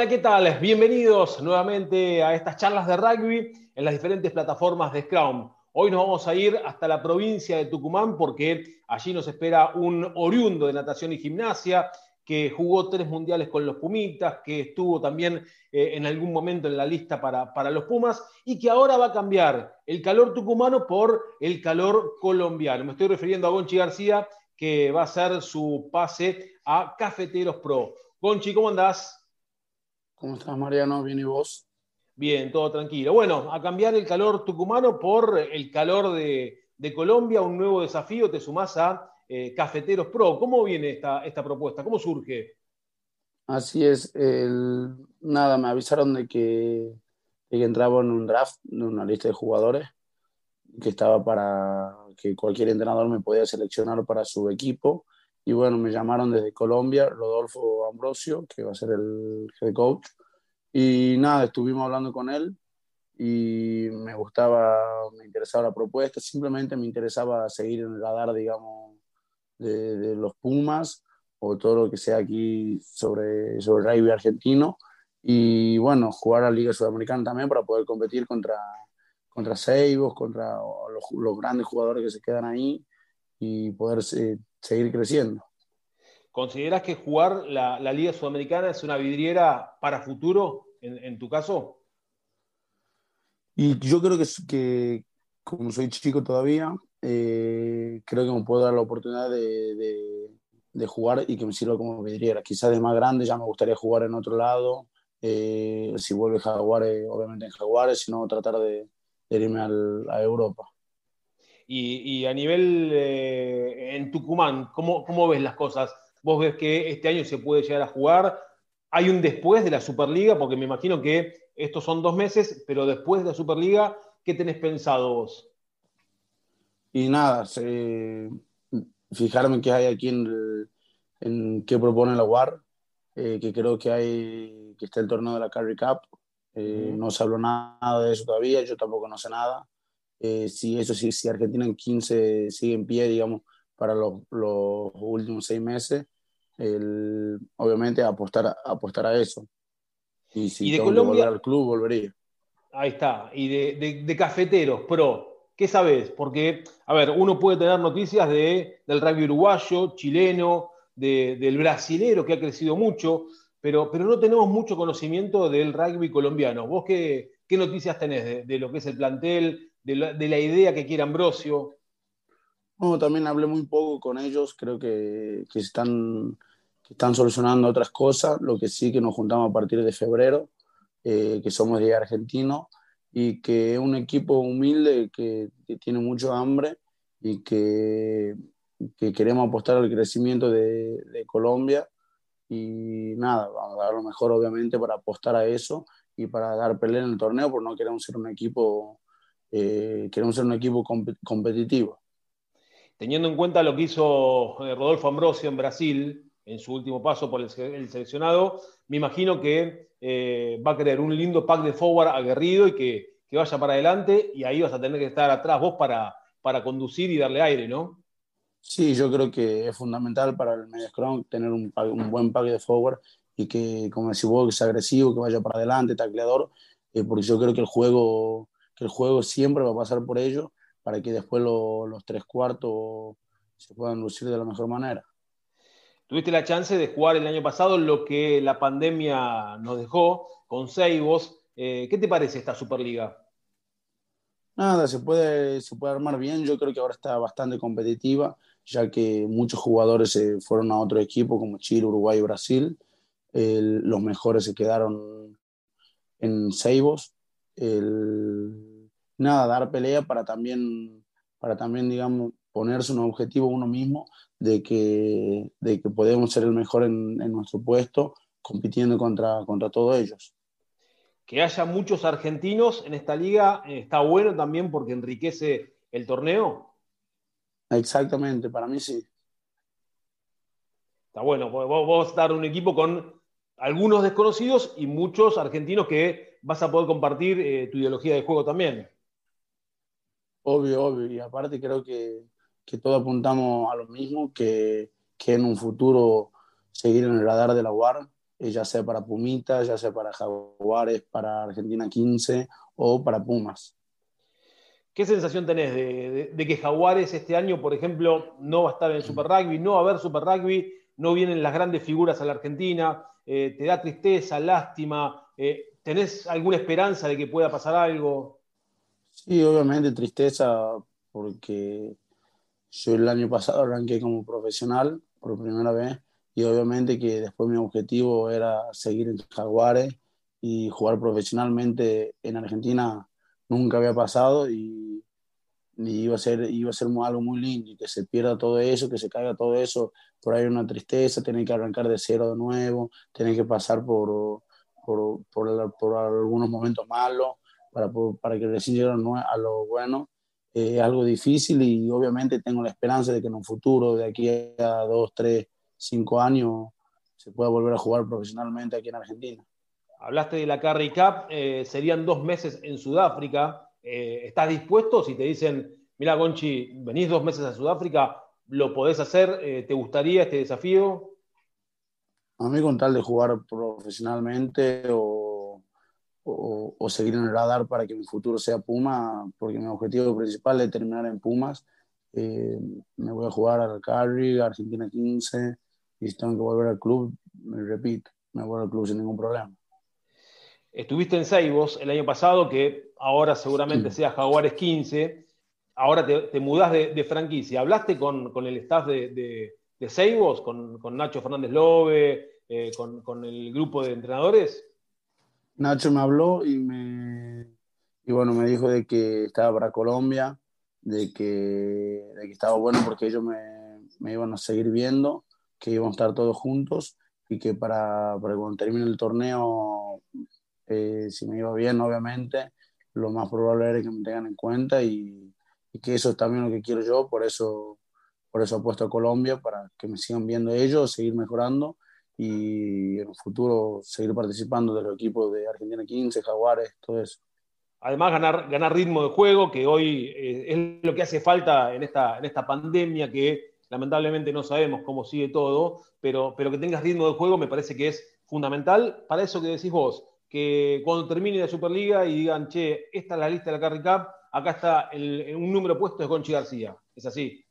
Hola, ¿qué tal? Bienvenidos nuevamente a estas charlas de rugby en las diferentes plataformas de Scrum. Hoy nos vamos a ir hasta la provincia de Tucumán porque allí nos espera un oriundo de natación y gimnasia que jugó tres mundiales con los Pumitas, que estuvo también eh, en algún momento en la lista para, para los Pumas y que ahora va a cambiar el calor tucumano por el calor colombiano. Me estoy refiriendo a Gonchi García, que va a hacer su pase a Cafeteros Pro. Gonchi, ¿cómo andás? ¿Cómo estás, Mariano? ¿Bien y vos? Bien, todo tranquilo. Bueno, a cambiar el calor tucumano por el calor de, Colombia, un nuevo desafío, te sumás a eh, Cafeteros Pro. ¿Cómo viene esta, esta propuesta? ¿Cómo surge? Así es. nada, me avisaron de que, de que entraba en un draft, en una lista de jugadores, que estaba para que cualquier entrenador me podía seleccionar para su equipo y bueno, me llamaron desde Colombia, Rodolfo Ambrosio, que va a ser el head coach. Y nada, estuvimos hablando con él y me gustaba, me interesaba la propuesta, simplemente me interesaba seguir en el radar, digamos, de, los Pumas o todo lo que sea aquí sobre, sobre rugby argentino. Y bueno, jugar a la Liga Sudamericana también para poder competir contra, contra Seibos, contra los, los grandes jugadores que se quedan ahí y poder eh, seguir creciendo. ¿Consideras que jugar la, Liga Sudamericana es una vidriera para futuro, en, tu caso? Y yo creo que, que como soy chico todavía, eh, creo que me puedo dar la oportunidad de, jugar y que me sirva como vidriera. Quizás de más grande ya me gustaría jugar en otro lado. Eh, si vuelve Jaguares, obviamente en Jaguares, sino tratar de, irme a Europa. Y, a nivel eh, en Tucumán, ¿cómo, ¿cómo, ves las cosas? ¿Vos ves que este año se puede llegar a jugar? ¿Hay un después de la Superliga? Porque me imagino que estos son dos meses, pero después de la Superliga, ¿qué tenés pensado vos? Y nada, fijarme qué hay aquí en, en qué propone la UAR, eh, que creo que hay que está el torneo de la Carry Cup. Eh, no se habló nada de eso todavía, yo tampoco no sé nada. Eh, si eso sí, si Argentina en 15 sigue en pie, digamos, para los, los últimos seis meses, el, obviamente apostar, apostar a eso. Y si ¿Y de Colombia, volver al club, volvería. Ahí está. Y de, de, cafeteros, pro, ¿qué sabes? Porque, a ver, uno puede tener noticias de, del rugby uruguayo, chileno, de, del brasilero, que ha crecido mucho, pero, pero no tenemos mucho conocimiento del rugby colombiano. ¿Vos qué, qué noticias tenés de, de, lo que es el plantel, de la, idea que quiere Ambrosio? No, también hablé muy poco con ellos, creo que, que están, que están solucionando otras cosas, lo que sí que nos juntamos a partir de febrero, eh, que somos de argentino y que es un equipo humilde que, tiene mucho hambre y que, que, queremos apostar al crecimiento de, de, Colombia y nada, vamos a dar lo mejor obviamente para apostar a eso y para dar pelea en el torneo, porque no queremos ser un equipo eh, queremos ser un equipo competitivo. Teniendo en cuenta lo que hizo eh, Rodolfo Ambrosio en Brasil, en su último paso por el, seleccionado, me imagino que eh, va a querer un lindo pack de forward aguerrido y que, vaya para adelante y ahí vas a tener que estar atrás vos para, para conducir y darle aire, ¿no? Sí, yo creo que es fundamental para el medio scrum tener un, un, buen pack de forward y que, como decís vos, que sea agresivo, que vaya para adelante, tacleador, porque yo creo que el juego el juego siempre va a pasar por ello para que después los tres cuartos se puedan lucir de la mejor manera. Tuviste la chance de jugar el año pasado lo que la pandemia nos dejó con Seibos. Eh, ¿Qué te parece esta Superliga? Nada, se puede, se puede armar bien. Yo creo que ahora está bastante competitiva, ya que muchos jugadores se fueron a otro equipo como Chile, Uruguay y Brasil. los mejores se quedaron en Seibos. El, nada, dar pelea para también, para también, digamos, ponerse un objetivo uno mismo de que, de que podemos ser el mejor en, nuestro puesto, compitiendo contra, contra todos ellos. Que haya muchos argentinos en esta liga eh, está bueno también porque enriquece el torneo. Exactamente, para mí sí. Está bueno, vos, vos a estar un equipo con algunos desconocidos y muchos argentinos que vas a poder compartir eh, tu ideología de juego también. Obvio, obvio. Y aparte creo que, que todos apuntamos a lo mismo, que, que, en un futuro seguir en el radar de la UAR eh, ya sea para Pumitas, ya sea para Jaguares, para Argentina 15 o para Pumas. ¿Qué sensación tenés de, que Jaguares este año, por ejemplo, no va a estar en el Super Rugby, no va a haber Super Rugby, no vienen las grandes figuras a la Argentina? Eh, ¿Te da tristeza, lástima? Eh, ¿Tenés alguna esperanza de que pueda pasar algo? Sí, obviamente tristeza, porque yo el año pasado arranqué como profesional por primera vez y obviamente que después mi objetivo era seguir en Jaguares y jugar profesionalmente en Argentina nunca había pasado y, iba, a ser, iba a ser algo muy lindo y que se pierda todo eso, que se caiga todo eso, por ahí una tristeza, tener que arrancar de cero de nuevo, tener que pasar por, por, por algunos momentos malos para, para que lleguen a lo bueno. Eh, es algo difícil y obviamente tengo la esperanza de que en un futuro, de aquí a dos, tres, cinco años, se pueda volver a jugar profesionalmente aquí en Argentina. Hablaste de la Carry Cup, eh, serían dos meses en Sudáfrica. Eh, ¿Estás dispuesto? Si te dicen, mira, Gonchi, venís dos meses a Sudáfrica, ¿lo podés hacer? Eh, ¿Te gustaría este desafío? A mí con tal de jugar profesionalmente o, o, seguir en el radar para que mi futuro sea Puma, porque mi objetivo principal es terminar en Pumas, me voy a jugar al Carry, Argentina 15, y si tengo que volver al club, me repito, me voy al club sin ningún problema. Estuviste en Seibos el año pasado, que ahora seguramente sea Jaguares 15. Ahora te, te mudás de, franquicia. ¿Hablaste con, el staff de, de, Seibos, con, Nacho Fernández Lobe, eh, con, el grupo de entrenadores? Nacho me habló y me y bueno, me dijo de que estaba para Colombia, de que, estaba bueno porque ellos me, me, iban a seguir viendo, que íbamos a estar todos juntos y que para, para cuando termine el torneo eh, si me iba bien, obviamente, lo más probable era que me tengan en cuenta y, que eso es también lo que quiero yo, por eso, por eso apuesto a Colombia, para que me sigan viendo ellos, seguir mejorando y en el futuro seguir participando de los equipos de Argentina 15, Jaguares, todo eso. Además, ganar, ganar ritmo de juego, que hoy eh, es lo que hace falta en esta, en esta pandemia que lamentablemente no sabemos cómo sigue todo, pero, pero que tengas ritmo de juego me parece que es fundamental para eso que decís vos, que cuando termine la Superliga y digan, che, esta es la lista de la Carry Cup, acá está el, un número puesto de Conchi García. ¿Es así?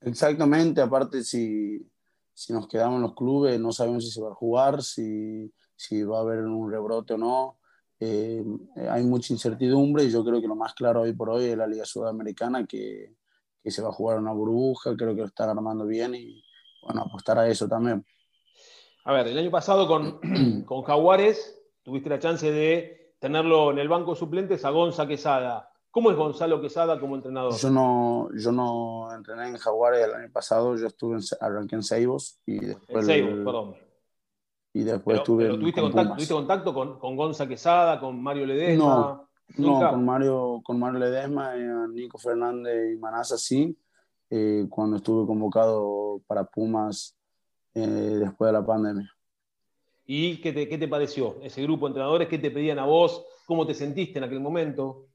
Exactamente, aparte si, si nos quedamos en los clubes, no sabemos si se va a jugar, si, si va a haber un rebrote o no. Eh, hay mucha incertidumbre y yo creo que lo más claro hoy por hoy es la Liga Sudamericana, que, que se va a jugar una burbuja, creo que lo están armando bien y bueno, apostar a eso también. A ver, el año pasado con, con Jaguares tuviste la chance de tenerlo en el banco suplente a Gonza Quesada. ¿Cómo es Gonzalo Quesada como entrenador? Yo no, yo no entrené en Jaguares el año pasado, yo estuve en, arranqué en Seibos y después... En perdón. Y después estuve ¿tuviste, contacto, ¿Tuviste contacto con, con Gonza Quesada, con Mario Ledesma? No, no con, Mario, con Mario Ledesma, eh, Nico Fernández y Manasa sí, eh, cuando estuve convocado para Pumas eh, después de la pandemia. ¿Y qué te, pareció ese grupo de entrenadores? ¿Qué te pedían a vos? ¿Cómo te sentiste en aquel momento?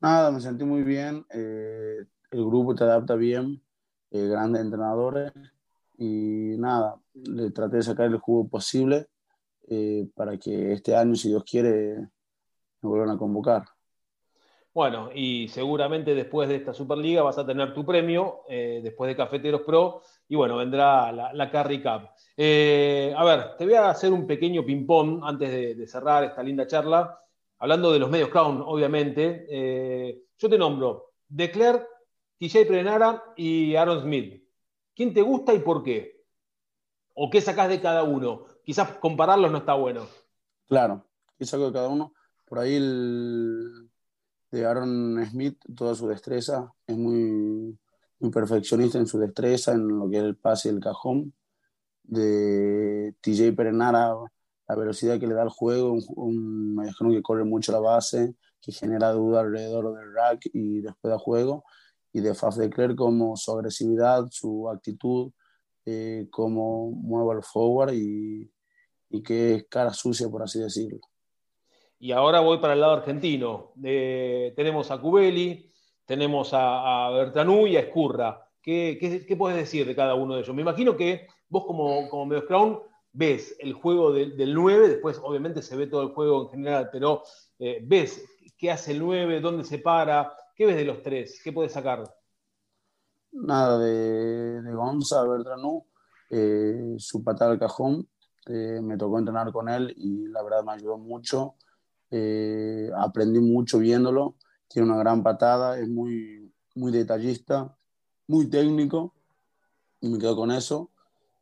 Nada, me sentí muy bien. Eh, el grupo te adapta bien, eh, grandes entrenadores. Y nada, le traté de sacar el jugo posible eh, para que este año, si Dios quiere, me vuelvan a convocar. Bueno, y seguramente después de esta Superliga vas a tener tu premio, después de Cafeteros Pro, y bueno, vendrá la, la Carry Cup. Eh, a ver, te voy a hacer un pequeño ping-pong antes de, cerrar esta linda charla. Hablando de los medios Crown, obviamente. Eh, yo te nombro Declerc, TJ Prenara y Aaron Smith. ¿Quién te gusta y por qué? ¿O qué sacás de cada uno? Quizás compararlos no está bueno. Claro, ¿qué saco de cada uno? Por ahí el de Aaron Smith, toda su destreza, es muy, muy perfeccionista en su destreza, en lo que es el pase y el cajón de TJ Perenara, la velocidad que le da al juego, un, un que corre mucho la base, que genera duda alrededor del rack y después del juego, y de Faf de Clerc como su agresividad, su actitud, eh, cómo mueve el forward y, y que es cara sucia, por así decirlo. Y ahora voy para el lado argentino. Eh, tenemos a Cubeli, tenemos a, a Bertanú y a Escurra. ¿Qué, qué, qué puedes decir de cada uno de ellos? Me imagino que vos como, como Crown ves el juego del 9, después obviamente se ve todo el juego en general, pero eh, ves qué hace el 9, dónde se para, qué ves de los tres, qué puedes sacar. Nada, de, de Gonza Bertranú, eh, su patada al cajón, eh, me tocó entrenar con él y la verdad me ayudó mucho. aprendí mucho viéndolo. Tiene una gran patada, es muy, muy detallista, muy técnico y me quedo con eso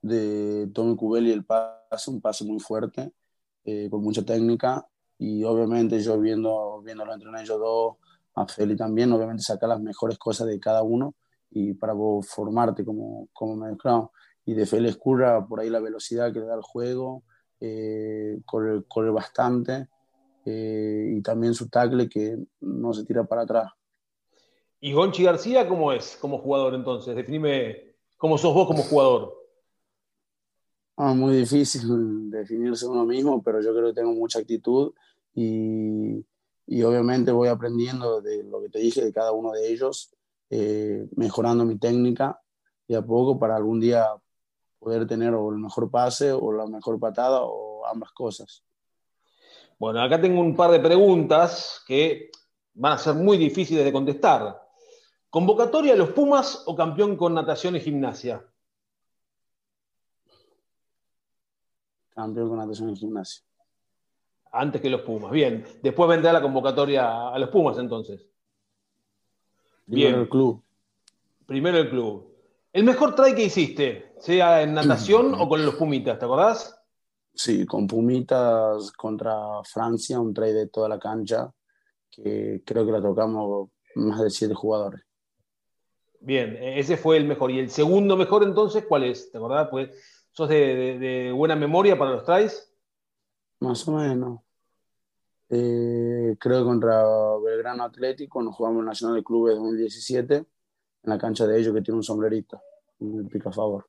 de Tommy Cubelli el pase, un pase muy fuerte, eh, con mucha técnica y obviamente yo viendo, viéndolo entre ellos dos, a Feli también, obviamente sacar las mejores cosas de cada uno y para vos formarte como, como medio Y de Feli escurra por ahí la velocidad que le da el juego, eh, corre, corre, bastante eh, y también su tackle que no se tira para atrás. ¿Y Gonchi García cómo es como jugador entonces? Definime cómo sos vos como jugador. Ah, muy difícil definirse uno mismo, pero yo creo que tengo mucha actitud y, y obviamente voy aprendiendo de lo que te dije de cada uno de ellos, eh, mejorando mi técnica y a poco para algún día poder tener o el mejor pase o la mejor patada o ambas cosas. Bueno, acá tengo un par de preguntas que van a ser muy difíciles de contestar. ¿Convocatoria a los Pumas o campeón con natación y gimnasia? Campeón con natación y gimnasia. Antes que los Pumas. Bien. Después vendrá la convocatoria a los Pumas entonces. Primero el club. Primero el club. El mejor try que hiciste, sea en natación o con los Pumitas, ¿te acordás? Sí, con Pumitas contra Francia, un try de toda la cancha, que creo que la tocamos más de siete jugadores. Bien, ese fue el mejor. ¿Y el segundo mejor entonces cuál es? ¿Te acordás? Pues, ¿Sos de, buena memoria para los tries? Más o menos. Eh, creo que contra Belgrano Atlético nos jugamos el Nacional de Clubes 2017 en la cancha de ellos que tiene un sombrerito, un pica a favor.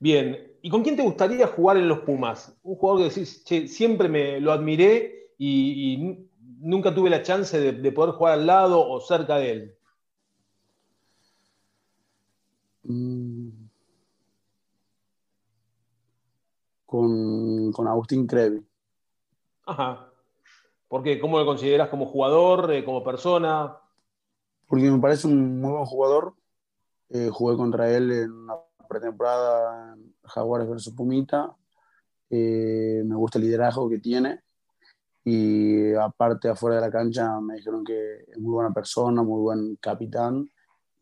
Bien, ¿y con quién te gustaría jugar en los Pumas? Un jugador que decís, che, siempre me lo admiré y, nunca tuve la chance de, poder jugar al lado o cerca de él. Mm. Con, con, Agustín Crevi. Ajá. ¿Por qué? ¿Cómo lo consideras como jugador, eh, como persona? Porque me parece un muy buen jugador. Eh, jugué contra él en una pretemporada en Jaguares versus Pumita. Eh, me gusta el liderazgo que tiene. Y aparte, afuera de la cancha, me dijeron que es muy buena persona, muy buen capitán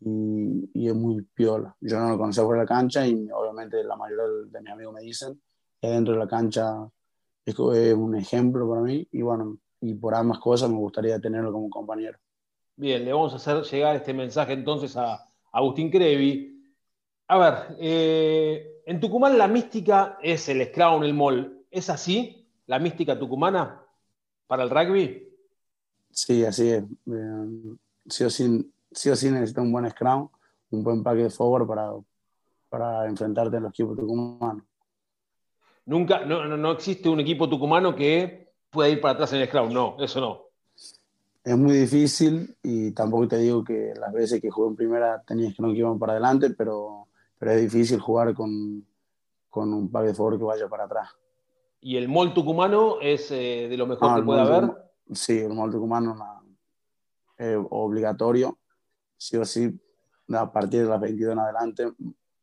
y, es muy piola. Yo no lo conocía fuera de la cancha y obviamente la mayoría de mis amigos me dicen dentro de la cancha es, un ejemplo para mí y bueno, y por ambas cosas me gustaría tenerlo como compañero. Bien, le vamos a hacer llegar este mensaje entonces a Agustín Crevi. A ver, eh, en Tucumán la mística es el scrum, el mall. ¿Es así la mística tucumana para el rugby? Sí, así es. sí o sí sí o sí necesitas un buen scrum, un buen pack de forward para, para enfrentarte a los equipos tucumanos. Nunca, no, no, existe un equipo tucumano que pueda ir para atrás en el scrum, no, eso no. Es muy difícil y tampoco te digo que las veces que jugué en primera tenías que no que iban para adelante, pero, pero es difícil jugar con, con un pack de forward que vaya para atrás. ¿Y el mol tucumano es eh, de lo mejor que puede haber? Sí, el mol tucumano es obligatorio sí o sí, a partir de las 22 en adelante,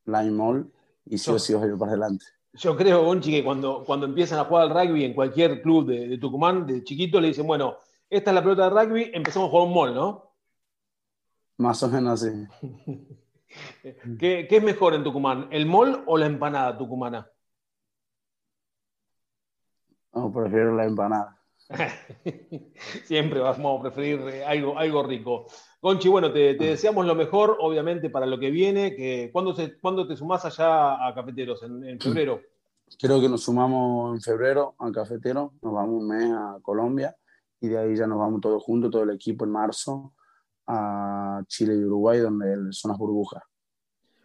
line mall y sí o sí os para adelante. Yo creo, Gonchi, que cuando, cuando empiezan a jugar al rugby en cualquier club de, Tucumán, de chiquito, le dicen, bueno, esta es la pelota de rugby, empezamos a jugar un mall, ¿no? Más o menos así. ¿Qué, ¿Qué, es mejor en Tucumán, el mall o la empanada tucumana? No, prefiero la empanada. Siempre vamos a preferir eh, algo, algo rico. Conchi, bueno, te, deseamos lo mejor, obviamente, para lo que viene. Que, ¿cuándo, se, te sumás allá a Cafeteros? ¿En, febrero? Creo que nos sumamos en febrero a Cafeteros, nos vamos un mes a Colombia y de ahí ya nos vamos todos juntos, todo el equipo en marzo a Chile y Uruguay, donde son las burbujas.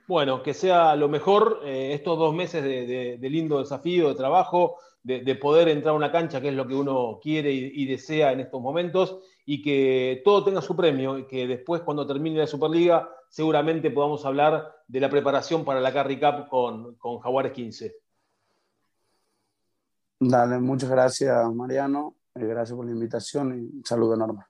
Bueno, que sea lo mejor eh, estos dos meses de, lindo desafío, de trabajo, de, poder entrar a una cancha, que es lo que uno quiere y, desea en estos momentos, y que todo tenga su premio, y que después, cuando termine la Superliga, seguramente podamos hablar de la preparación para la Carry Cup con, con Jaguares 15. Dale, muchas gracias Mariano, eh, gracias por la invitación y un saludo enorme.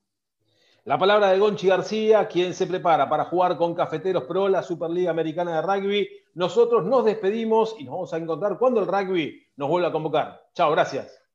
La palabra de Gonchi García, quien se prepara para jugar con Cafeteros Pro, la Superliga Americana de Rugby. Nosotros nos despedimos y nos vamos a encontrar cuando el rugby nos vuelva a convocar. Chao, gracias.